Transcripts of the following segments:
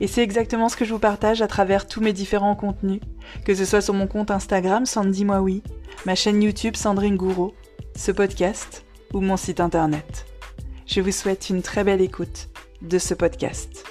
Et c'est exactement ce que je vous partage à travers tous mes différents contenus, que ce soit sur mon compte Instagram Sandy Moi ma chaîne YouTube Sandrine Gouraud, ce podcast ou mon site internet. Je vous souhaite une très belle écoute de ce podcast.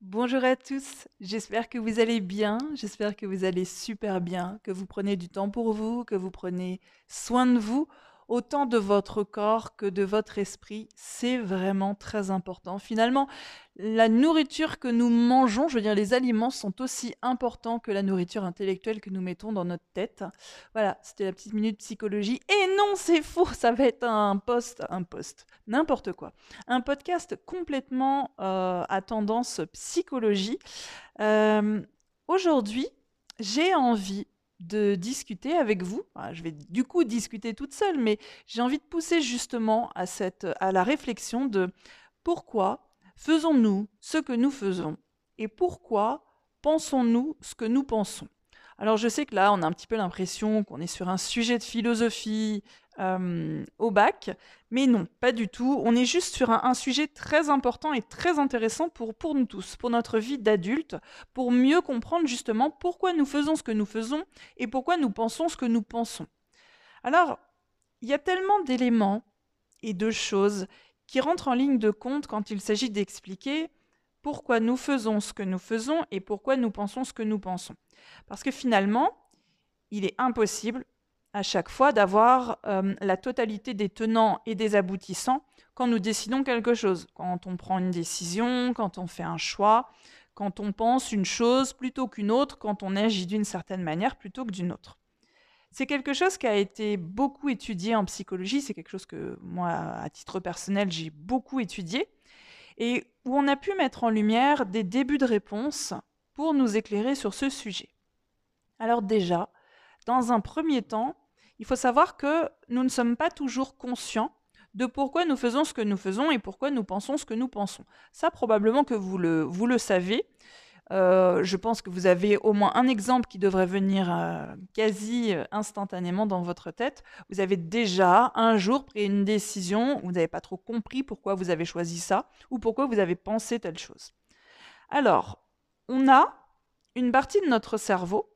Bonjour à tous, j'espère que vous allez bien, j'espère que vous allez super bien, que vous prenez du temps pour vous, que vous prenez soin de vous autant de votre corps que de votre esprit. C'est vraiment très important. Finalement, la nourriture que nous mangeons, je veux dire les aliments, sont aussi importants que la nourriture intellectuelle que nous mettons dans notre tête. Voilà, c'était la petite minute psychologie. Et non, c'est faux, ça va être un post, un post, n'importe quoi. Un podcast complètement euh, à tendance psychologie. Euh, aujourd'hui, j'ai envie de discuter avec vous. je vais du coup discuter toute seule, mais j'ai envie de pousser justement à, cette, à la réflexion de pourquoi faisons-nous ce que nous faisons et pourquoi pensons-nous ce que nous pensons. Alors je sais que là, on a un petit peu l'impression qu'on est sur un sujet de philosophie euh, au bac, mais non, pas du tout. On est juste sur un, sujet très important et très intéressant pour, pour nous tous, pour notre vie d'adulte, pour mieux comprendre justement pourquoi nous faisons ce que nous faisons et pourquoi nous pensons ce que nous pensons. Alors, il y a tellement d'éléments et de choses qui rentrent en ligne de compte quand il s'agit d'expliquer pourquoi nous faisons ce que nous faisons et pourquoi nous pensons ce que nous pensons. Parce que finalement, il est impossible à chaque fois d'avoir euh, la totalité des tenants et des aboutissants quand nous décidons quelque chose, quand on prend une décision, quand on fait un choix, quand on pense une chose plutôt qu'une autre, quand on agit d'une certaine manière plutôt que d'une autre. C'est quelque chose qui a été beaucoup étudié en psychologie, c'est quelque chose que moi, à titre personnel, j'ai beaucoup étudié, et où on a pu mettre en lumière des débuts de réponses pour nous éclairer sur ce sujet. Alors déjà, dans un premier temps, il faut savoir que nous ne sommes pas toujours conscients de pourquoi nous faisons ce que nous faisons et pourquoi nous pensons ce que nous pensons. Ça, probablement que vous le, vous le savez. Euh, je pense que vous avez au moins un exemple qui devrait venir euh, quasi euh, instantanément dans votre tête. Vous avez déjà un jour pris une décision, vous n'avez pas trop compris pourquoi vous avez choisi ça ou pourquoi vous avez pensé telle chose. Alors, on a une partie de notre cerveau,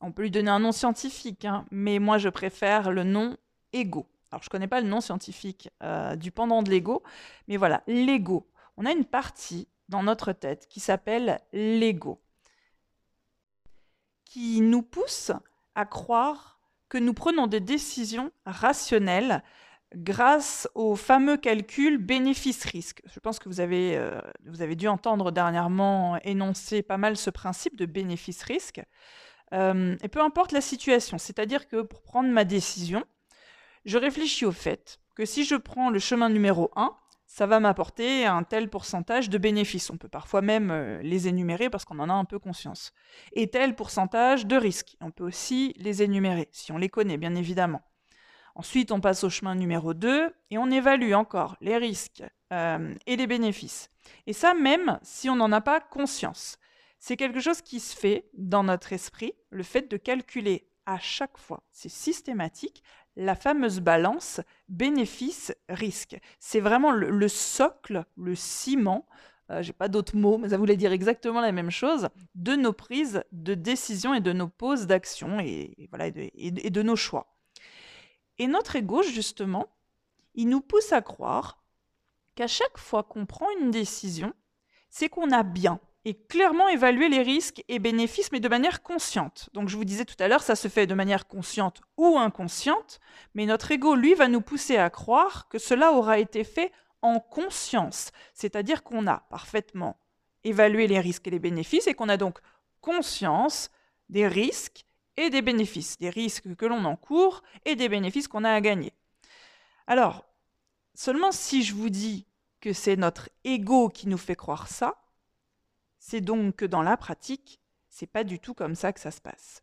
on peut lui donner un nom scientifique, hein, mais moi je préfère le nom ego. Alors je ne connais pas le nom scientifique du pendant de l'ego, mais voilà, l'ego. On a une partie dans notre tête qui s'appelle l'ego, qui nous pousse à croire que nous prenons des décisions rationnelles grâce au fameux calcul bénéfice-risque. Je pense que vous avez, euh, vous avez dû entendre dernièrement énoncer pas mal ce principe de bénéfice-risque. Euh, et peu importe la situation, c'est-à-dire que pour prendre ma décision, je réfléchis au fait que si je prends le chemin numéro 1, ça va m'apporter un tel pourcentage de bénéfices. On peut parfois même euh, les énumérer parce qu'on en a un peu conscience. Et tel pourcentage de risques. On peut aussi les énumérer, si on les connaît, bien évidemment. Ensuite, on passe au chemin numéro 2 et on évalue encore les risques euh, et les bénéfices. Et ça, même si on n'en a pas conscience. C'est quelque chose qui se fait dans notre esprit, le fait de calculer à chaque fois, c'est systématique, la fameuse balance bénéfice-risque. C'est vraiment le, socle, le ciment, euh, j'ai pas d'autres mots, mais ça voulait dire exactement la même chose, de nos prises de décision et de nos poses d'action et, voilà, et de nos choix. Et notre ego, justement, il nous pousse à croire qu'à chaque fois qu'on prend une décision, c'est qu'on a bien et clairement évaluer les risques et bénéfices, mais de manière consciente. Donc je vous disais tout à l'heure, ça se fait de manière consciente ou inconsciente, mais notre ego, lui, va nous pousser à croire que cela aura été fait en conscience, c'est-à-dire qu'on a parfaitement évalué les risques et les bénéfices et qu'on a donc conscience des risques et des bénéfices, des risques que l'on encourt et des bénéfices qu'on a à gagner. Alors, seulement si je vous dis que c'est notre ego qui nous fait croire ça, c'est donc que dans la pratique, c'est pas du tout comme ça que ça se passe.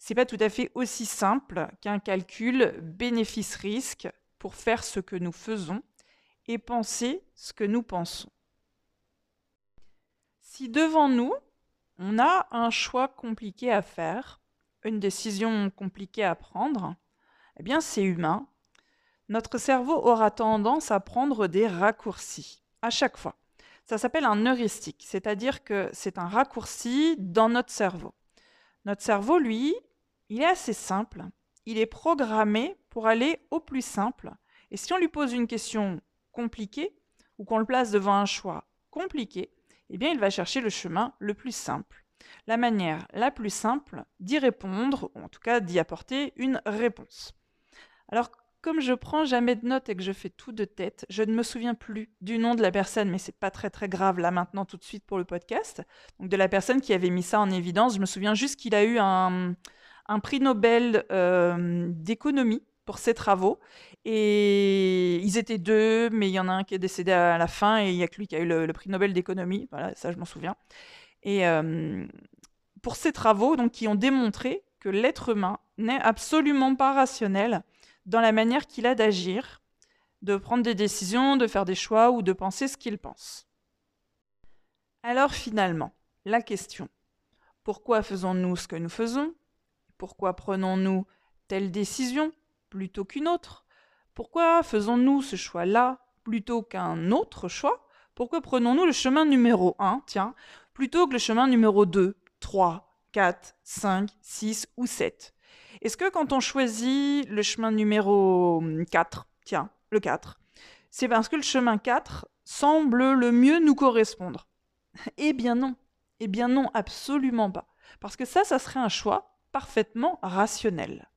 C'est pas tout à fait aussi simple qu'un calcul bénéfice-risque pour faire ce que nous faisons et penser ce que nous pensons. Si devant nous, on a un choix compliqué à faire, une décision compliquée à prendre, eh bien c'est humain. Notre cerveau aura tendance à prendre des raccourcis à chaque fois. Ça s'appelle un heuristique, c'est-à-dire que c'est un raccourci dans notre cerveau. Notre cerveau, lui, il est assez simple. Il est programmé pour aller au plus simple. Et si on lui pose une question compliquée ou qu'on le place devant un choix compliqué, eh bien, il va chercher le chemin le plus simple. La manière la plus simple d'y répondre, ou en tout cas d'y apporter une réponse. Alors, comme je prends jamais de notes et que je fais tout de tête, je ne me souviens plus du nom de la personne, mais c'est pas très très grave là maintenant tout de suite pour le podcast. Donc de la personne qui avait mis ça en évidence, je me souviens juste qu'il a eu un, prix Nobel euh, d'économie pour ses travaux. Et ils étaient deux, mais il y en a un qui est décédé à la fin et il y a que lui qui a eu le, prix Nobel d'économie. Voilà, ça je m'en souviens. Et euh, pour ces travaux, donc qui ont démontré que l'être humain n'est absolument pas rationnel dans la manière qu'il a d'agir, de prendre des décisions, de faire des choix ou de penser ce qu'il pense. Alors finalement, la question, pourquoi faisons-nous ce que nous faisons? Pourquoi prenons-nous telle décision plutôt qu'une autre? Pourquoi faisons-nous ce choix-là plutôt qu'un autre choix? Pourquoi prenons-nous le chemin numéro 1, tiens, plutôt que le chemin numéro 2, 3, 4, 5, 6 ou 7 est-ce que quand on choisit le chemin numéro 4, tiens, le 4, c'est parce que le chemin 4 semble le mieux nous correspondre? Eh bien non. Eh bien non, absolument pas. Parce que ça, ça serait un choix parfaitement rationnel.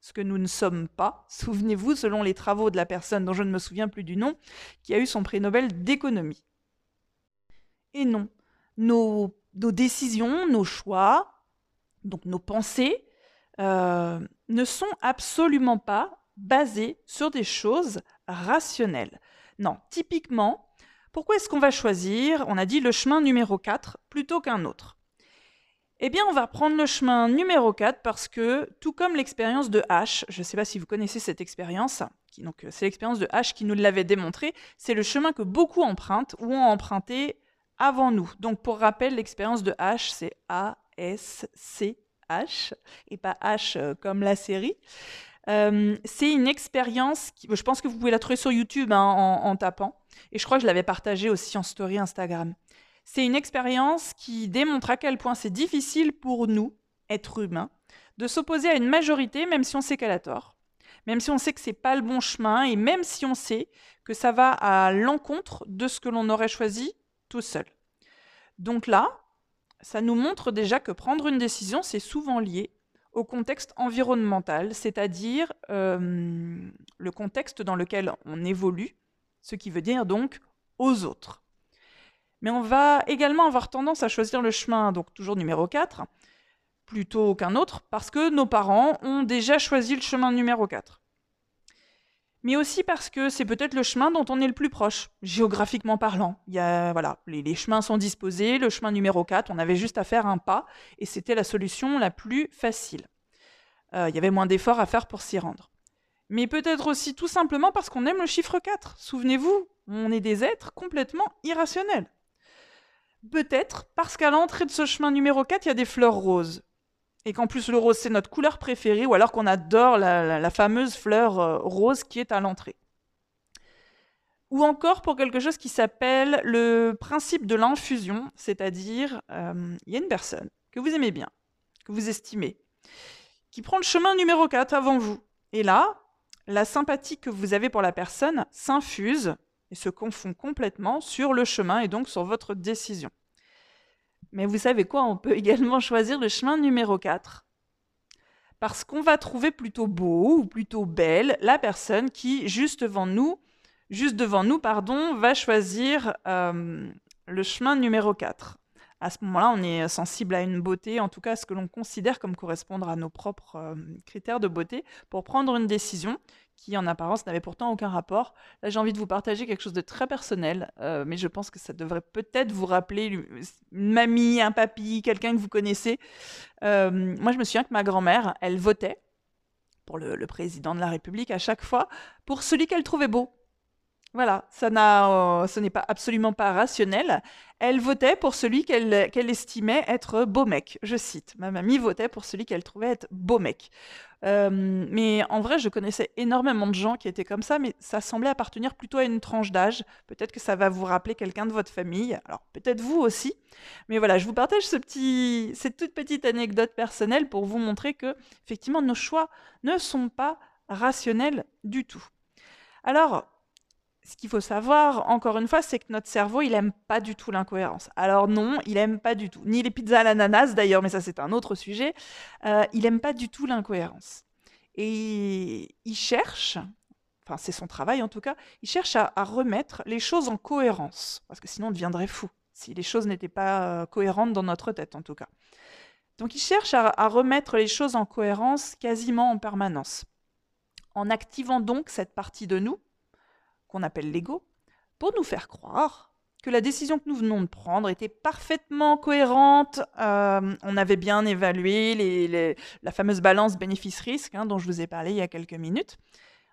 Ce que nous ne sommes pas, souvenez-vous, selon les travaux de la personne dont je ne me souviens plus du nom, qui a eu son prix Nobel d'économie. Et non, nos décisions, nos choix, donc nos pensées, euh, ne sont absolument pas basés sur des choses rationnelles. Non, typiquement, pourquoi est-ce qu'on va choisir, on a dit, le chemin numéro 4 plutôt qu'un autre? Eh bien, on va prendre le chemin numéro 4 parce que, tout comme l'expérience de H, je ne sais pas si vous connaissez cette expérience, donc c'est l'expérience de H qui nous l'avait démontré, c'est le chemin que beaucoup empruntent ou ont emprunté avant nous. Donc pour rappel, l'expérience de H, c'est A-S-C H, et pas H euh, comme la série. Euh, c'est une expérience, je pense que vous pouvez la trouver sur YouTube hein, en, tapant, et je crois que je l'avais partagée aussi en story Instagram. C'est une expérience qui démontre à quel point c'est difficile pour nous, êtres humains, de s'opposer à une majorité, même si on sait qu'elle a tort, même si on sait que c'est pas le bon chemin, et même si on sait que ça va à l'encontre de ce que l'on aurait choisi tout seul. Donc là, ça nous montre déjà que prendre une décision, c'est souvent lié au contexte environnemental, c'est-à-dire euh, le contexte dans lequel on évolue, ce qui veut dire donc aux autres. Mais on va également avoir tendance à choisir le chemin, donc toujours numéro 4, plutôt qu'un autre, parce que nos parents ont déjà choisi le chemin numéro 4 mais aussi parce que c'est peut-être le chemin dont on est le plus proche, géographiquement parlant. Il voilà, les, chemins sont disposés, le chemin numéro 4, on avait juste à faire un pas, et c'était la solution la plus facile. Euh, il y avait moins d'efforts à faire pour s'y rendre. Mais peut-être aussi tout simplement parce qu'on aime le chiffre 4. Souvenez-vous, on est des êtres complètement irrationnels. Peut-être parce qu'à l'entrée de ce chemin numéro 4, il y a des fleurs roses et qu'en plus le rose c'est notre couleur préférée, ou alors qu'on adore la, fameuse fleur euh, rose qui est à l'entrée. Ou encore pour quelque chose qui s'appelle le principe de l'infusion, c'est-à-dire euh, il y a une personne que vous aimez bien, que vous estimez, qui prend le chemin numéro 4 avant vous. Et là, la sympathie que vous avez pour la personne s'infuse et se confond complètement sur le chemin et donc sur votre décision. Mais vous savez quoi, on peut également choisir le chemin numéro 4. Parce qu'on va trouver plutôt beau ou plutôt belle la personne qui, juste devant nous, juste devant nous, pardon, va choisir euh, le chemin numéro 4 à ce moment-là, on est sensible à une beauté, en tout cas ce que l'on considère comme correspondre à nos propres euh, critères de beauté, pour prendre une décision qui en apparence n'avait pourtant aucun rapport. Là, j'ai envie de vous partager quelque chose de très personnel, euh, mais je pense que ça devrait peut-être vous rappeler une mamie, un papy, quelqu'un que vous connaissez. Euh, moi, je me souviens que ma grand-mère, elle votait pour le, président de la République à chaque fois pour celui qu'elle trouvait beau. Voilà, ça n'a, ce n'est pas absolument pas rationnel. Elle votait pour celui qu'elle qu'elle estimait être beau mec. Je cite. Ma mamie votait pour celui qu'elle trouvait être beau mec. Euh, mais en vrai, je connaissais énormément de gens qui étaient comme ça, mais ça semblait appartenir plutôt à une tranche d'âge. Peut-être que ça va vous rappeler quelqu'un de votre famille. Alors peut-être vous aussi. Mais voilà, je vous partage ce petit, cette toute petite anecdote personnelle pour vous montrer que effectivement nos choix ne sont pas rationnels du tout. Alors, ce qu'il faut savoir, encore une fois, c'est que notre cerveau, il aime pas du tout l'incohérence. Alors non, il aime pas du tout. Ni les pizzas à l'ananas, d'ailleurs, mais ça c'est un autre sujet. Euh, il aime pas du tout l'incohérence. Et il cherche, enfin c'est son travail en tout cas, il cherche à, remettre les choses en cohérence. Parce que sinon on deviendrait fou, si les choses n'étaient pas euh, cohérentes dans notre tête en tout cas. Donc il cherche à remettre les choses en cohérence quasiment en permanence. En activant donc cette partie de nous qu'on appelle l'ego, pour nous faire croire que la décision que nous venons de prendre était parfaitement cohérente. Euh, on avait bien évalué la fameuse balance bénéfice-risque hein, dont je vous ai parlé il y a quelques minutes,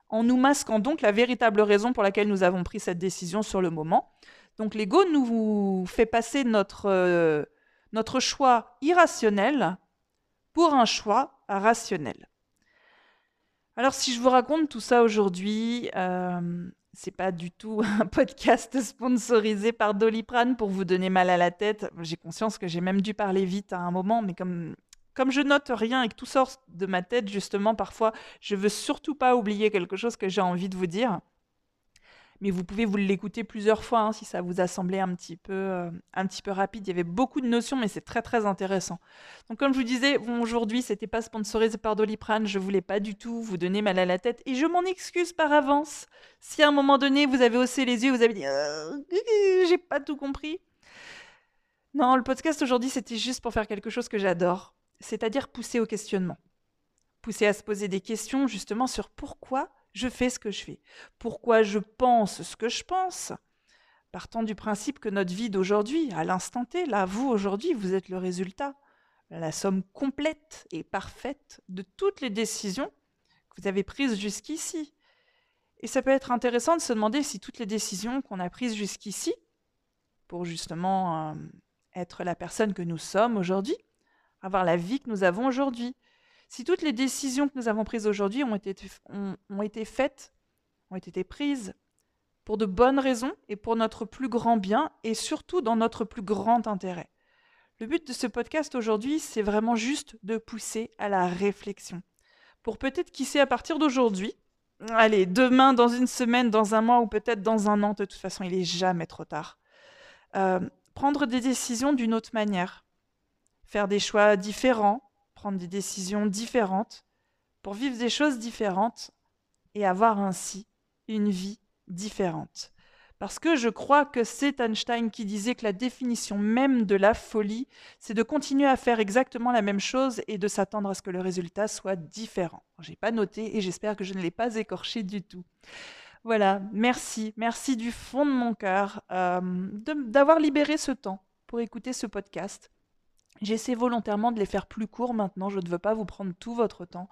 en nous masquant donc la véritable raison pour laquelle nous avons pris cette décision sur le moment. Donc l'ego nous fait passer notre, euh, notre choix irrationnel pour un choix rationnel. Alors si je vous raconte tout ça aujourd'hui, euh, c'est pas du tout un podcast sponsorisé par Doliprane pour vous donner mal à la tête. J'ai conscience que j'ai même dû parler vite à un moment, mais comme, comme je note rien et que tout sort de ma tête, justement, parfois, je veux surtout pas oublier quelque chose que j'ai envie de vous dire mais vous pouvez vous l'écouter plusieurs fois hein, si ça vous a semblé un petit, peu, euh, un petit peu rapide. Il y avait beaucoup de notions, mais c'est très très intéressant. Donc comme je vous disais, bon, aujourd'hui, c'était pas sponsorisé par Doliprane, je voulais pas du tout vous donner mal à la tête, et je m'en excuse par avance. Si à un moment donné, vous avez haussé les yeux, vous avez dit euh, j'ai pas tout compris. Non, le podcast aujourd'hui, c'était juste pour faire quelque chose que j'adore, c'est-à-dire pousser au questionnement. Pousser à se poser des questions justement sur pourquoi je fais ce que je fais. Pourquoi je pense ce que je pense? Partant du principe que notre vie d'aujourd'hui, à l'instant T, là, vous aujourd'hui, vous êtes le résultat, la somme complète et parfaite de toutes les décisions que vous avez prises jusqu'ici. Et ça peut être intéressant de se demander si toutes les décisions qu'on a prises jusqu'ici, pour justement euh, être la personne que nous sommes aujourd'hui, avoir la vie que nous avons aujourd'hui, si toutes les décisions que nous avons prises aujourd'hui ont été, ont, été faites, ont été prises pour de bonnes raisons et pour notre plus grand bien et surtout dans notre plus grand intérêt. Le but de ce podcast aujourd'hui, c'est vraiment juste de pousser à la réflexion. Pour peut-être qui sait à partir d'aujourd'hui, allez, demain, dans une semaine, dans un mois ou peut-être dans un an, de toute façon, il n'est jamais trop tard. Euh, prendre des décisions d'une autre manière, faire des choix différents, prendre des décisions différentes, pour vivre des choses différentes et avoir ainsi une vie différente. Parce que je crois que c'est Einstein qui disait que la définition même de la folie, c'est de continuer à faire exactement la même chose et de s'attendre à ce que le résultat soit différent. Je n'ai pas noté et j'espère que je ne l'ai pas écorché du tout. Voilà, merci, merci du fond de mon cœur euh, d'avoir libéré ce temps pour écouter ce podcast. J'essaie volontairement de les faire plus courts maintenant, je ne veux pas vous prendre tout votre temps.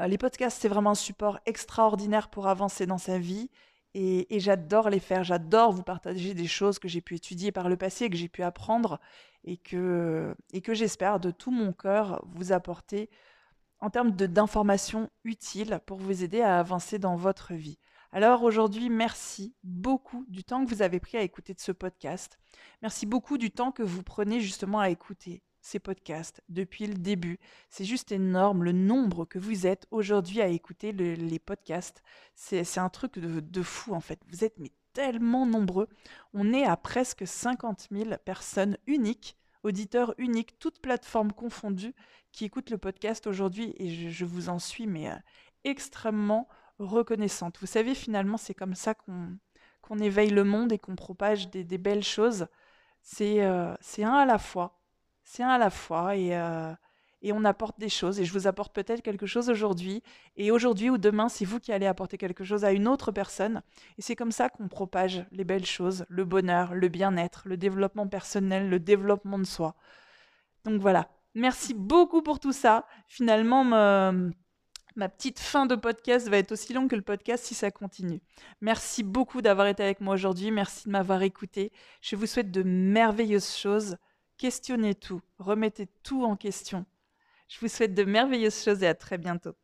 Euh, les podcasts, c'est vraiment un support extraordinaire pour avancer dans sa vie et, j'adore les faire, j'adore vous partager des choses que j'ai pu étudier par le passé, que j'ai pu apprendre et que, et que j'espère de tout mon cœur vous apporter en termes d'informations utiles pour vous aider à avancer dans votre vie. Alors aujourd'hui, merci beaucoup du temps que vous avez pris à écouter ce podcast. Merci beaucoup du temps que vous prenez justement à écouter ces podcasts depuis le début. C'est juste énorme le nombre que vous êtes aujourd'hui à écouter les podcasts. C'est un truc de, fou en fait. Vous êtes mais tellement nombreux. On est à presque 50 000 personnes uniques auditeur unique, toute plateforme confondue, qui écoute le podcast aujourd'hui et je, vous en suis mais euh, extrêmement reconnaissante. Vous savez, finalement, c'est comme ça qu'on éveille le monde et qu'on propage des, belles choses. C'est euh, c'est un à la fois. C'est un à la fois et, euh, et on apporte des choses. Et je vous apporte peut-être quelque chose aujourd'hui. Et aujourd'hui ou demain, c'est vous qui allez apporter quelque chose à une autre personne. Et c'est comme ça qu'on propage les belles choses, le bonheur, le bien-être, le développement personnel, le développement de soi. Donc voilà. Merci beaucoup pour tout ça. Finalement, ma petite fin de podcast va être aussi longue que le podcast si ça continue. Merci beaucoup d'avoir été avec moi aujourd'hui. Merci de m'avoir écouté. Je vous souhaite de merveilleuses choses. Questionnez tout. Remettez tout en question. Je vous souhaite de merveilleuses choses et à très bientôt.